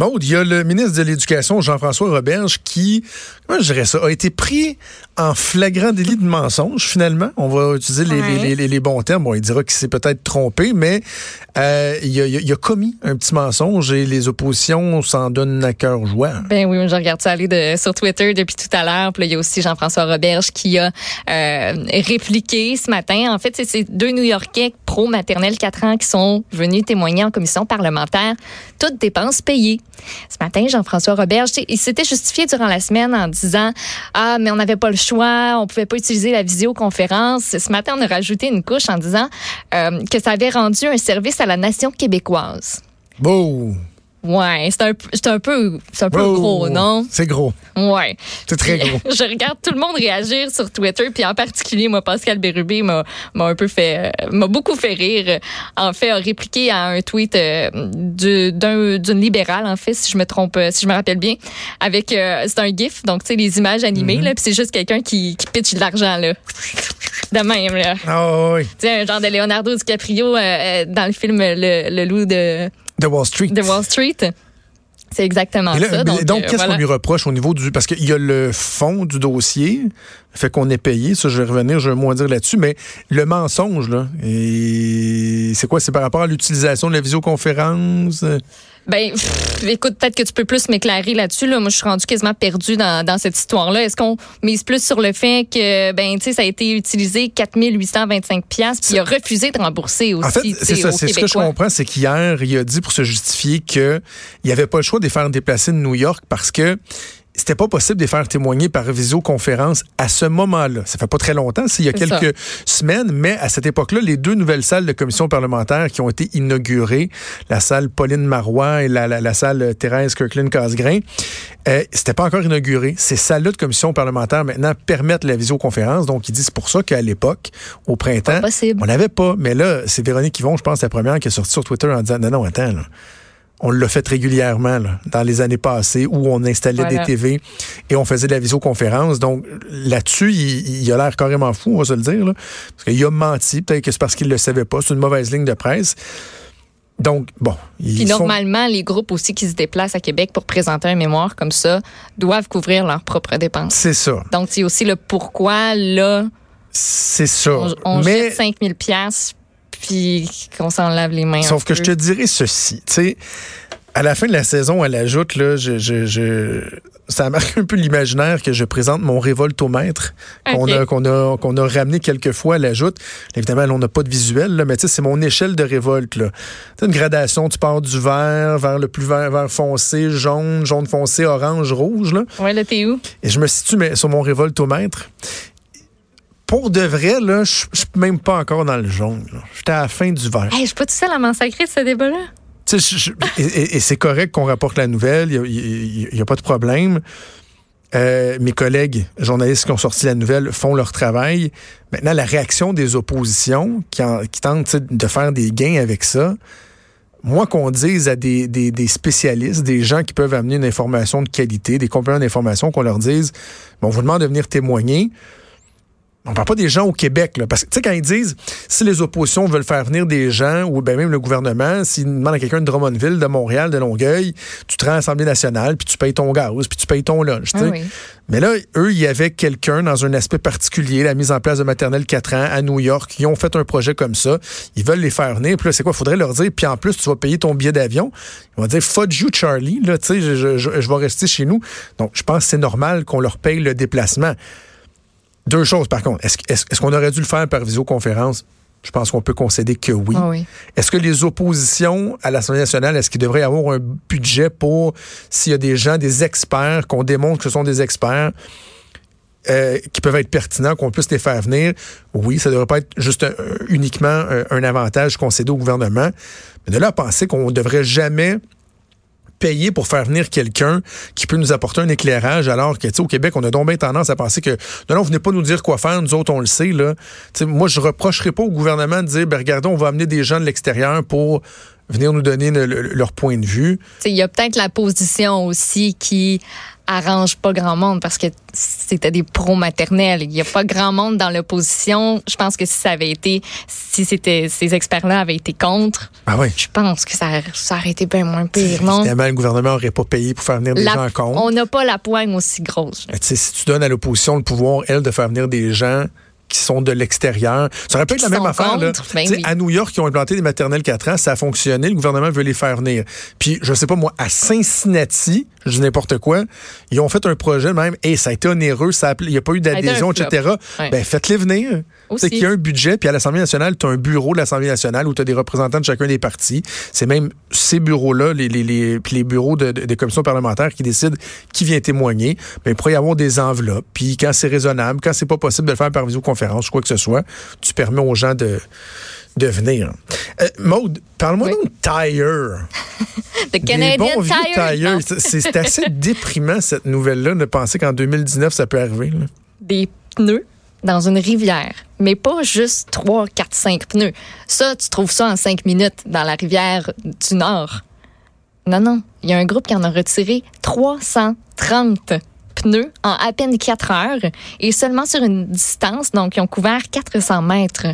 Maude, il y a le ministre de l'Éducation, Jean-François Roberge, qui, comment je dirais ça, a été pris en flagrant délit de mensonge, finalement. On va utiliser les, Ouais. les- les- les bons termes. Bon, il dira qu'il s'est peut-être trompé, mais euh, il, a, il commis un petit mensonge et les oppositions s'en donnent à cœur joie. Ben oui, je regarde ça aller de, sur Twitter depuis tout à l'heure. Puis là, il y a aussi Jean-François Roberge qui a euh, répliqué ce matin. En fait, c'est ces deux New-Yorkais pro-maternelle 4 ans qui sont venus témoigner en commission parlementaire, toutes dépenses payées. Ce matin, Jean-François sais, il s'était justifié durant la semaine en disant ah mais on n'avait pas le choix, on pouvait pas utiliser la visioconférence. Ce matin, on a rajouté une couche en disant euh, que ça avait rendu un service à la nation québécoise. Beau! Ouais, c'est un, peu- c'est un peu, c'est un peu gros, non? C'est gros. Ouais. C'est très gros. Je regarde tout le monde réagir sur Twitter, puis en particulier, moi, Pascal Bérubé m'a m'a un peu fait, euh, m'a beaucoup fait rire. En fait, a répliqué à un tweet euh, du- d'un- d'une libérale, en fait, si je me trompe, euh, si je me rappelle bien, avec, euh, c'est un gif, donc tu sais, les images animées, Mm-hmm. là, puis c'est juste quelqu'un qui, qui pitch de l'argent, là. De même, là. Ah oui. Tu sais, un genre de Leonardo DiCaprio euh, dans le film Le, le loup de, De Wall Street. de Wall Street. C'est exactement là, ça. Donc, euh, qu'est-ce voilà. qu'on lui reproche au niveau du... Parce qu'il y a le fond du dossier, fait qu'on est payé, ça je vais revenir, je vais moins dire là-dessus, mais le mensonge, là, et c'est quoi? C'est par rapport à l'utilisation de la visioconférence? Ben, pff, écoute, peut-être que tu peux plus m'éclairer là-dessus. Là. Moi, je suis rendue quasiment perdue dans, dans cette histoire-là. Est-ce qu'on mise plus sur le fait que, ben, tu sais, ça a été utilisé 4825 pièces puis il a refusé de rembourser aussi. En fait, c'est ça, c'est ce que je comprends, c'est qu'hier, il a dit pour se justifier qu'il n'y avait pas le choix de les faire déplacer de New York parce que c'était pas possible de les faire témoigner par visioconférence à ce moment-là. Ça fait pas très longtemps, c'est il y a ça. quelques semaines, mais à cette époque-là, les deux nouvelles salles de commission parlementaire qui ont été inaugurées, la salle Pauline Marois et la, la, la salle Thérèse Kirkland-Casgrain, euh, c'était pas encore inauguré. Ces salles-là de commission parlementaire maintenant permettent la visioconférence. Donc, ils disent pour ça qu'à l'époque, au printemps, on n'avait pas. Mais là, c'est Véronique Yvon, je pense, la première qui est sortie sur Twitter en disant non, non, attends, là. On l'a fait régulièrement là, dans les années passées où on installait Voilà. des TV et on faisait de la visioconférence. Donc là-dessus, il, il a l'air carrément fou, on va se le dire. Là, parce qu'il a menti. Peut-être que c'est parce qu'il ne le savait pas. C'est une mauvaise ligne de presse. Donc, bon. Ils Puis sont- normalement, les groupes aussi qui se déplacent à Québec pour présenter un mémoire comme ça doivent couvrir leurs propres dépenses. C'est ça. Donc, c'est aussi le pourquoi, là, C'est ça. on, on Mais jette 5000 pièces puis qu'on s'en lave les mains. Sauf que je te dirais ceci, tu sais, à la fin de la saison, elle ajoute, là, je, je, je- ça marque un peu l'imaginaire que je présente mon révoltomètre qu'on Ok. a, qu'on a, qu'on a ramené quelques fois, elle ajoute. Évidemment, là, on n'a pas de visuel, là, mais tu sais, c'est mon échelle de révolte, là. Tu sais, une gradation, tu pars du vert vers le plus vert, vert foncé, jaune, jaune foncé, orange, rouge, là. Ouais, là, t'es où? Et je me situe mais, sur mon révoltomètre. Pour de vrai, là, je suis même pas encore dans le jaune. J'étais à la fin du vert. Hey, je suis pas tout seul à m'en sacrer de ce débat-là. Je- je- et c'est correct qu'on rapporte la nouvelle, il n'y a, pas de problème. Euh, mes collègues journalistes qui ont sorti la nouvelle font leur travail. Maintenant, la réaction des oppositions qui, en- qui tentent de faire des gains avec ça, moi qu'on dise à des, des- des spécialistes, des gens qui peuvent amener une information de qualité, des compléments d'information, qu'on leur dise, bon, on vous demande de venir témoigner. On parle pas des gens au Québec, là, parce que, tu sais, quand ils disent, si les oppositions veulent faire venir des gens, ou ben même le gouvernement, s'ils demandent à quelqu'un de Drummondville, de Montréal, de Longueuil, tu te rends à l'Assemblée nationale, puis tu payes ton gaz, puis tu payes ton lunch, tu sais. Ah oui. Mais là, eux, il y avait quelqu'un dans un aspect particulier, la mise en place de maternelle 4 ans à New York. Ils ont fait un projet comme ça. Ils veulent les faire venir. Puis là, c'est quoi? Il faudrait leur dire, puis en plus, tu vas payer ton billet d'avion. Ils vont dire, fudge you, Charlie. Là, tu sais, je, je, je- je vais rester chez nous. Donc, je pense que c'est normal qu'on leur paye le déplacement. Deux choses, par contre. Est-ce qu'on aurait dû le faire par visioconférence? Je pense qu'on peut concéder que oui. Ah oui. Est-ce que les oppositions à l'Assemblée nationale, est-ce qu'il devrait y avoir un budget pour, s'il y a des gens, des experts, qu'on démontre que ce sont des experts, euh, qui peuvent être pertinents, qu'on puisse les faire venir? Oui, ça ne devrait pas être juste un- uniquement un, un avantage concédé au gouvernement. Mais de là à penser qu'on ne devrait jamais payer pour faire venir quelqu'un qui peut nous apporter un éclairage alors que, tu sais, au Québec, on a donc bien tendance à penser que, non, non, venez pas nous dire quoi faire, nous autres, on le sait, là. Tu sais, moi, je reprocherai pas au gouvernement de dire, ben, regardez, on va amener des gens de l'extérieur pour venir nous donner leur point de vue. Il y a peut-être la position aussi qui arrange pas grand monde parce que c'était des pros maternels. Il y a pas grand monde dans l'opposition. Je pense que si ça avait été, si c'était ces experts-là avaient été contre, ah oui. je pense que ça, ça aurait été bien moins pire, non? Évidemment, le gouvernement n'aurait pas payé pour faire venir des gens contre. On n'a pas la poigne aussi grosse. Si tu donnes à l'opposition le pouvoir, elle, de faire venir des gens qui sont de l'extérieur. Ça aurait pu être la même affaire. Là. Ben à New York, ils ont implanté des maternelles 4 ans, ça a fonctionné, le gouvernement veut les faire venir. Puis, je sais pas moi, à Cincinnati, je dis n'importe quoi, ils ont fait un projet même, et ça a été onéreux, ça il n'y a pas eu d'adhésion, etc. Ben, faites-les venir. C'est qu'il y a un budget, puis à l'Assemblée nationale, tu as un bureau de l'Assemblée nationale où tu as des représentants de chacun des partis. C'est même ces bureaux-là, les, les, les, les bureaux de, des commissions parlementaires qui décident qui vient témoigner. Ben, il pourrait y avoir des enveloppes. Puis quand c'est raisonnable, quand c'est pas possible de le faire par visioconférence ou quoi que ce soit, tu permets aux gens de de venir. Euh, Maude, parle-moi d'un Tire. The Canadian Tire. C'est assez déprimant, cette nouvelle-là, de penser qu'en 2019, ça peut arriver. Des pneus dans une rivière, mais pas juste 3, 4, 5 pneus. Ça, tu trouves ça en 5 minutes dans la rivière du Nord. Non, non. Il y a un groupe qui en a retiré 330 pneus en à peine 4 heures et seulement sur une distance, donc ils ont couvert 400 mètres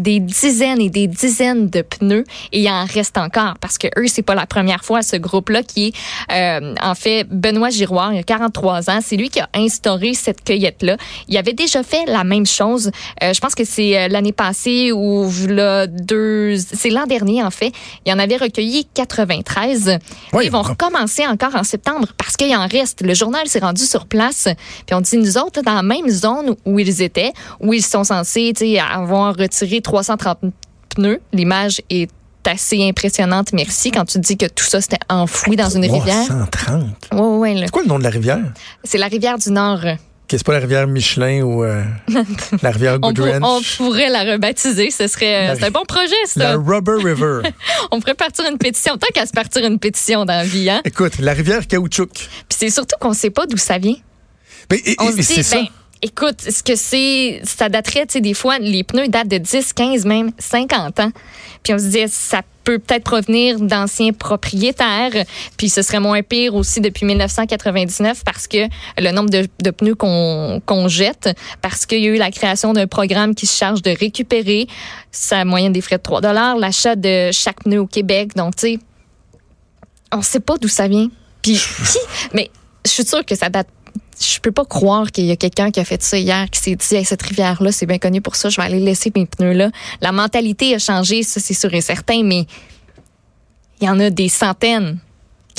des dizaines et des dizaines de pneus et il en reste encore parce que eux c'est pas la première fois ce groupe là qui est euh, en fait Benoît Giroir il y a 43 ans. C'est lui qui a instauré cette cueillette là il avait déjà fait la même chose euh, je pense que c'est euh, l'année passée ou là deux c'est l'an dernier en fait. Il en avait recueilli 93 ils vont recommencer encore en septembre parce qu'il en reste. Le journal s'est rendu sur place puis on dit nous autres dans la même zone où ils étaient où ils sont censés avoir retiré 330 pneus. L'image est assez impressionnante, merci, quand tu dis que tout ça, c'était enfoui dans une rivière. 330? Oui, oui. C'est quoi le nom de la rivière? C'est la rivière du Nord. C'est pas la rivière Michelin ou euh, la rivière Goodwrench? On, pourrait la rebaptiser. Ce serait c'est un bon projet, ça. La Rubber River. on pourrait partir une pétition. Tant qu'à se partir une pétition dans la vie, hein? Écoute, la rivière Caoutchouc. Puis c'est surtout qu'on sait pas d'où ça vient. Mais, on se dit, ben, Écoute, ce que c'est, ça daterait, tu sais, des fois, les pneus datent de 10, 15, même 50 ans. Puis on se dit, ça peut peut-être provenir d'anciens propriétaires. Puis ce serait moins pire aussi depuis 1999 parce que le nombre de, pneus qu'on jette, parce qu'il y a eu la création d'un programme qui se charge de récupérer sa moyenne des frais de 3 l'achat de chaque pneu au Québec. Donc, tu sais, on sait pas d'où ça vient. Puis, mais je suis sûre que ça date je peux pas croire qu'il y a quelqu'un qui a fait ça hier, qui s'est dit, cette rivière-là, c'est bien connu pour ça, je vais aller laisser mes pneus là. La mentalité a changé, ça, c'est sûr et certain, mais il y en a des centaines.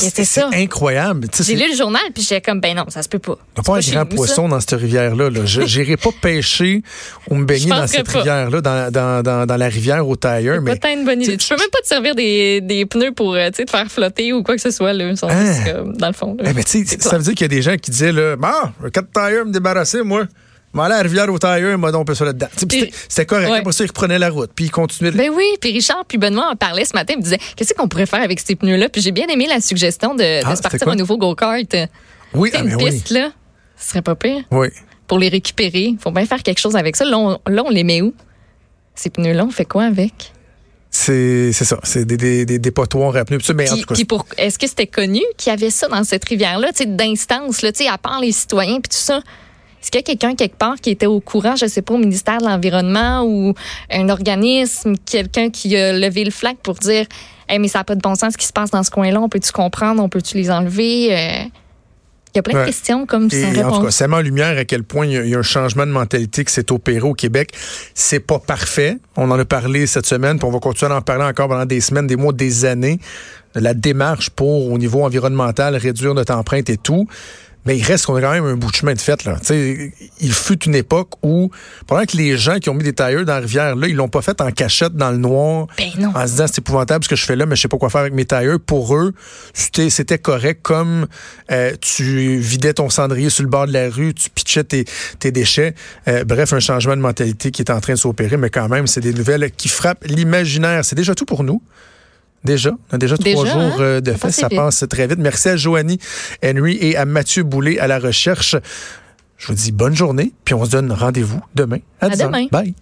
C'est incroyable. J'ai lu le journal, puis j'ai comme, ben non, ça se peut pas. Il n'y a pas un grand poisson dans cette rivière-là. Je n'irai pas pêcher ou me baigner dans cette rivière-là, dans, dans, dans, dans, la rivière au tailleur. Mais pas une bonne idée. Tu peux même pas te servir des, des pneus pour euh, te faire flotter ou quoi que ce soit, là, hein? dans le fond. Eh, mais ça veut dire qu'il y a des gens qui disaient, là, bah, un 4 tailleur me débarrasser, moi. Mais à rivière au tailleur, on peut ça là-dedans. C'était correct. Ouais. Après ça, il reprenait la route. Puis il continuait. Ben oui. Puis Richard, puis Benoît en parlait ce matin. Il me disait, qu'est-ce qu'on pourrait faire avec ces pneus-là? Puis j'ai bien aimé la suggestion de, ah, se partir un nouveau go-kart. Oui, ah, une piste, là. Ce serait pas pire. Oui. Pour les récupérer. Il faut bien faire quelque chose avec ça. Là, on, les met où? Ces pneus-là, on fait quoi avec? C'est ça, c'est des, des, des dépotoirs à pneus. Mais puis, pour, est-ce que c'était connu qu'il y avait ça dans cette rivière-là, d'instance, à part les citoyens puis tout ça? Est-ce qu'il y a quelqu'un quelque part qui était au courant, je ne sais pas, au ministère de l'Environnement ou un organisme, quelqu'un qui a levé le flag pour dire hey, mais ça n'a pas de bon sens ce qui se passe dans ce coin-là, on peut-tu comprendre, on peut-tu les enlever? Euh, il y a plein de questions comme ça. En tout cas, ça met en lumière à quel point il y, a, un changement de mentalité qui s'est opéré au Québec. C'est pas parfait. On en a parlé cette semaine, puis on va continuer à en parler encore pendant des semaines, des mois, des années. La démarche pour, au niveau environnemental, réduire notre empreinte et tout. Mais il reste qu'on a quand même un bout de chemin de fait. Là. il fut une époque où, pendant que les gens qui ont mis des tailleurs dans la rivière, là, ils l'ont pas fait en cachette dans le noir, ben en se disant c'est épouvantable ce que je fais là, mais je sais pas quoi faire avec mes tailleurs. Pour eux, c'était correct comme euh, tu vidais ton cendrier sur le bord de la rue, tu pitchais tes, tes déchets. Euh, bref, un changement de mentalité qui est en train de s'opérer, mais quand même, c'est des nouvelles qui frappent l'imaginaire. C'est déjà tout pour nous. Déjà, on a déjà, trois jours hein? euh, de fait, ça passe très vite. Merci à Joanie Henry et à Mathieu Boulay à la recherche. Je vous dis bonne journée, puis on se donne rendez-vous demain à, À 10 heures. demain. Bye.